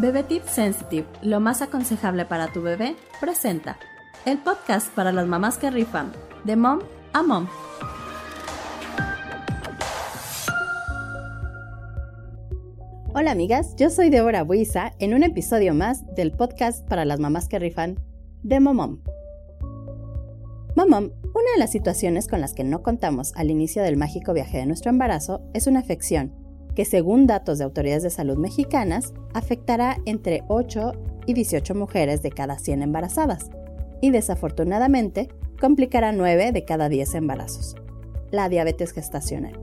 Bebé Tip Sensitive, lo más aconsejable para tu bebé, presenta el podcast para las mamás que rifan, de mom a mom. Hola amigas, yo soy Débora Buiza en un episodio más del podcast para las mamás que rifan, de Momom. Momom, una de las situaciones con las que no contamos al inicio del mágico viaje de nuestro embarazo es una afección que según datos de autoridades de salud mexicanas afectará entre 8 y 18 mujeres de cada 100 embarazadas y desafortunadamente complicará 9 de cada 10 embarazos, la diabetes gestacional.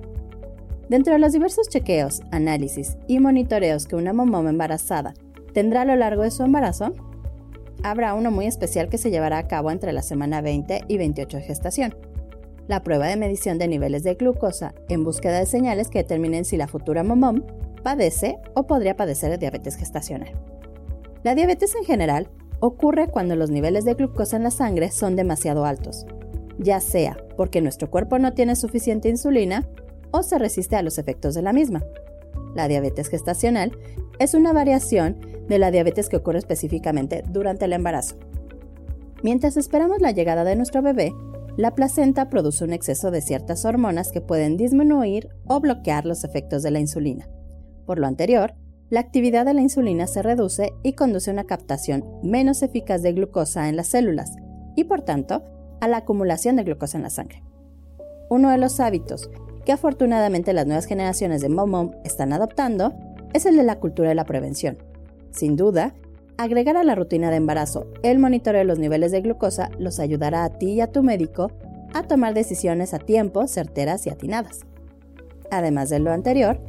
Dentro de los diversos chequeos, análisis y monitoreos que una mamá embarazada tendrá a lo largo de su embarazo, habrá uno muy especial que se llevará a cabo entre la semana 20 y 28 de gestación, la prueba de medición de niveles de glucosa en búsqueda de señales que determinen si la futura momom padece o podría padecer de diabetes gestacional. La diabetes en general ocurre cuando los niveles de glucosa en la sangre son demasiado altos, ya sea porque nuestro cuerpo no tiene suficiente insulina o se resiste a los efectos de la misma. La diabetes gestacional es una variación de la diabetes que ocurre específicamente durante el embarazo. Mientras esperamos la llegada de nuestro bebé, la placenta produce un exceso de ciertas hormonas que pueden disminuir o bloquear los efectos de la insulina. Por lo anterior, la actividad de la insulina se reduce y conduce a una captación menos eficaz de glucosa en las células y por tanto a la acumulación de glucosa en la sangre. Uno de los hábitos que afortunadamente las nuevas generaciones de Momom están adoptando es el de la cultura de la prevención. Sin duda, Agregar a la rutina de embarazo el monitoreo de los niveles de glucosa los ayudará a ti y a tu médico a tomar decisiones a tiempo, certeras y atinadas. Además de lo anterior,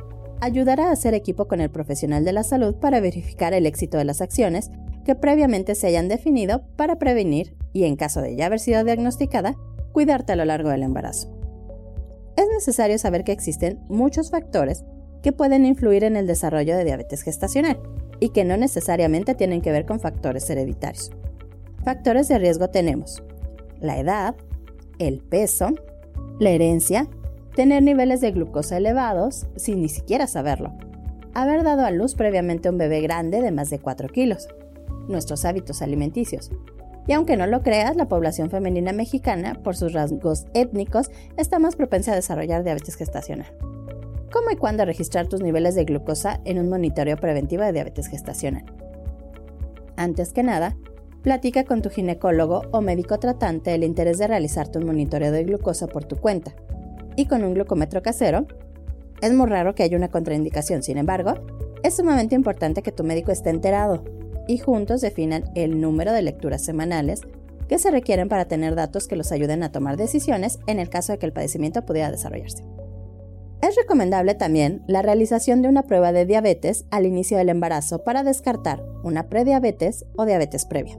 ayudará a hacer equipo con el profesional de la salud para verificar el éxito de las acciones que previamente se hayan definido para prevenir y, en caso de ya haber sido diagnosticada, cuidarte a lo largo del embarazo. Es necesario saber que existen muchos factores que pueden influir en el desarrollo de diabetes gestacional y que no necesariamente tienen que ver con factores hereditarios. Factores de riesgo tenemos la edad, el peso, la herencia, tener niveles de glucosa elevados sin ni siquiera saberlo, haber dado a luz previamente un bebé grande de más de 4 kilos, nuestros hábitos alimenticios. Y aunque no lo creas, la población femenina mexicana, por sus rasgos étnicos, está más propensa a desarrollar diabetes gestacional cómo y cuándo registrar tus niveles de glucosa en un monitoreo preventivo de diabetes gestacional. Antes que nada, platica con tu ginecólogo o médico tratante el interés de realizarte un monitoreo de glucosa por tu cuenta. Y con un glucómetro casero, es muy raro que haya una contraindicación, sin embargo, es sumamente importante que tu médico esté enterado y juntos definan el número de lecturas semanales que se requieren para tener datos que los ayuden a tomar decisiones en el caso de que el padecimiento pudiera desarrollarse. Es recomendable también la realización de una prueba de diabetes al inicio del embarazo para descartar una prediabetes o diabetes previa.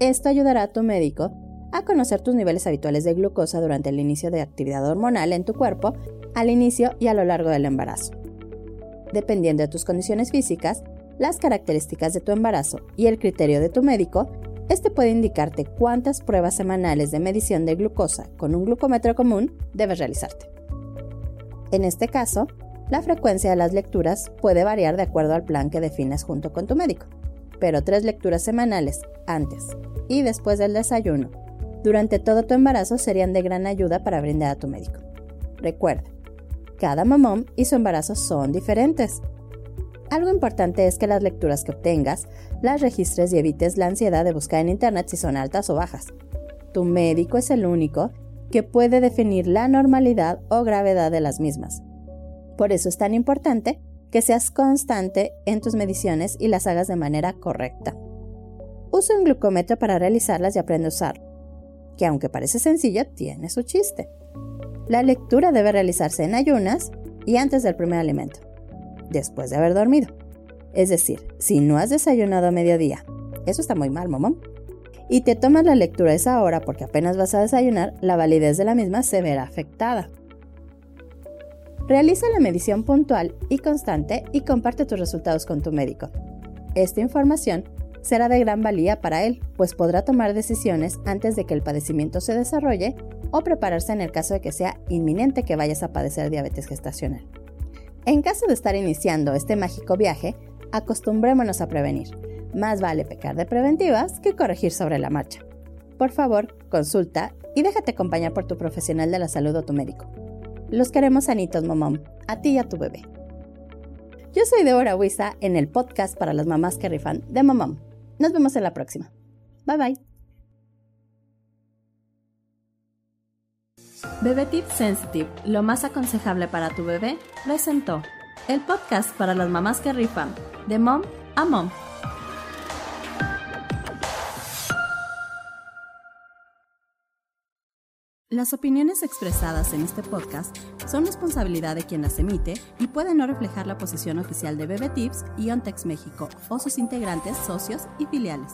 Esto ayudará a tu médico a conocer tus niveles habituales de glucosa durante el inicio de actividad hormonal en tu cuerpo, al inicio y a lo largo del embarazo. Dependiendo de tus condiciones físicas, las características de tu embarazo y el criterio de tu médico, este puede indicarte cuántas pruebas semanales de medición de glucosa con un glucómetro común debes realizarte. En este caso, la frecuencia de las lecturas puede variar de acuerdo al plan que defines junto con tu médico, pero tres lecturas semanales, antes y después del desayuno, durante todo tu embarazo serían de gran ayuda para brindar a tu médico. Recuerda, cada mamón y su embarazo son diferentes. Algo importante es que las lecturas que obtengas las registres y evites la ansiedad de buscar en Internet si son altas o bajas. Tu médico es el único que puede definir la normalidad o gravedad de las mismas. Por eso es tan importante que seas constante en tus mediciones y las hagas de manera correcta. Usa un glucómetro para realizarlas y aprende a usarlo, que aunque parece sencillo, tiene su chiste. La lectura debe realizarse en ayunas y antes del primer alimento, después de haber dormido. Es decir, si no has desayunado a mediodía, eso está muy mal, mamá y te tomas la lectura a esa hora porque apenas vas a desayunar, la validez de la misma se verá afectada. Realiza la medición puntual y constante y comparte tus resultados con tu médico. Esta información será de gran valía para él, pues podrá tomar decisiones antes de que el padecimiento se desarrolle o prepararse en el caso de que sea inminente que vayas a padecer diabetes gestacional. En caso de estar iniciando este mágico viaje, Acostumbrémonos a prevenir. Más vale pecar de preventivas que corregir sobre la marcha. Por favor, consulta y déjate acompañar por tu profesional de la salud o tu médico. Los queremos sanitos, momón, a ti y a tu bebé. Yo soy Débora Huiza en el podcast para las mamás que rifan de Momom. Nos vemos en la próxima. Bye bye. Bebé Tip Sensitive, lo más aconsejable para tu bebé, presentó el podcast para las mamás que rifan de Mom a Mom. Las opiniones expresadas en este podcast son responsabilidad de quien las emite y pueden no reflejar la posición oficial de Bebe Tips y Ontex México o sus integrantes, socios y filiales.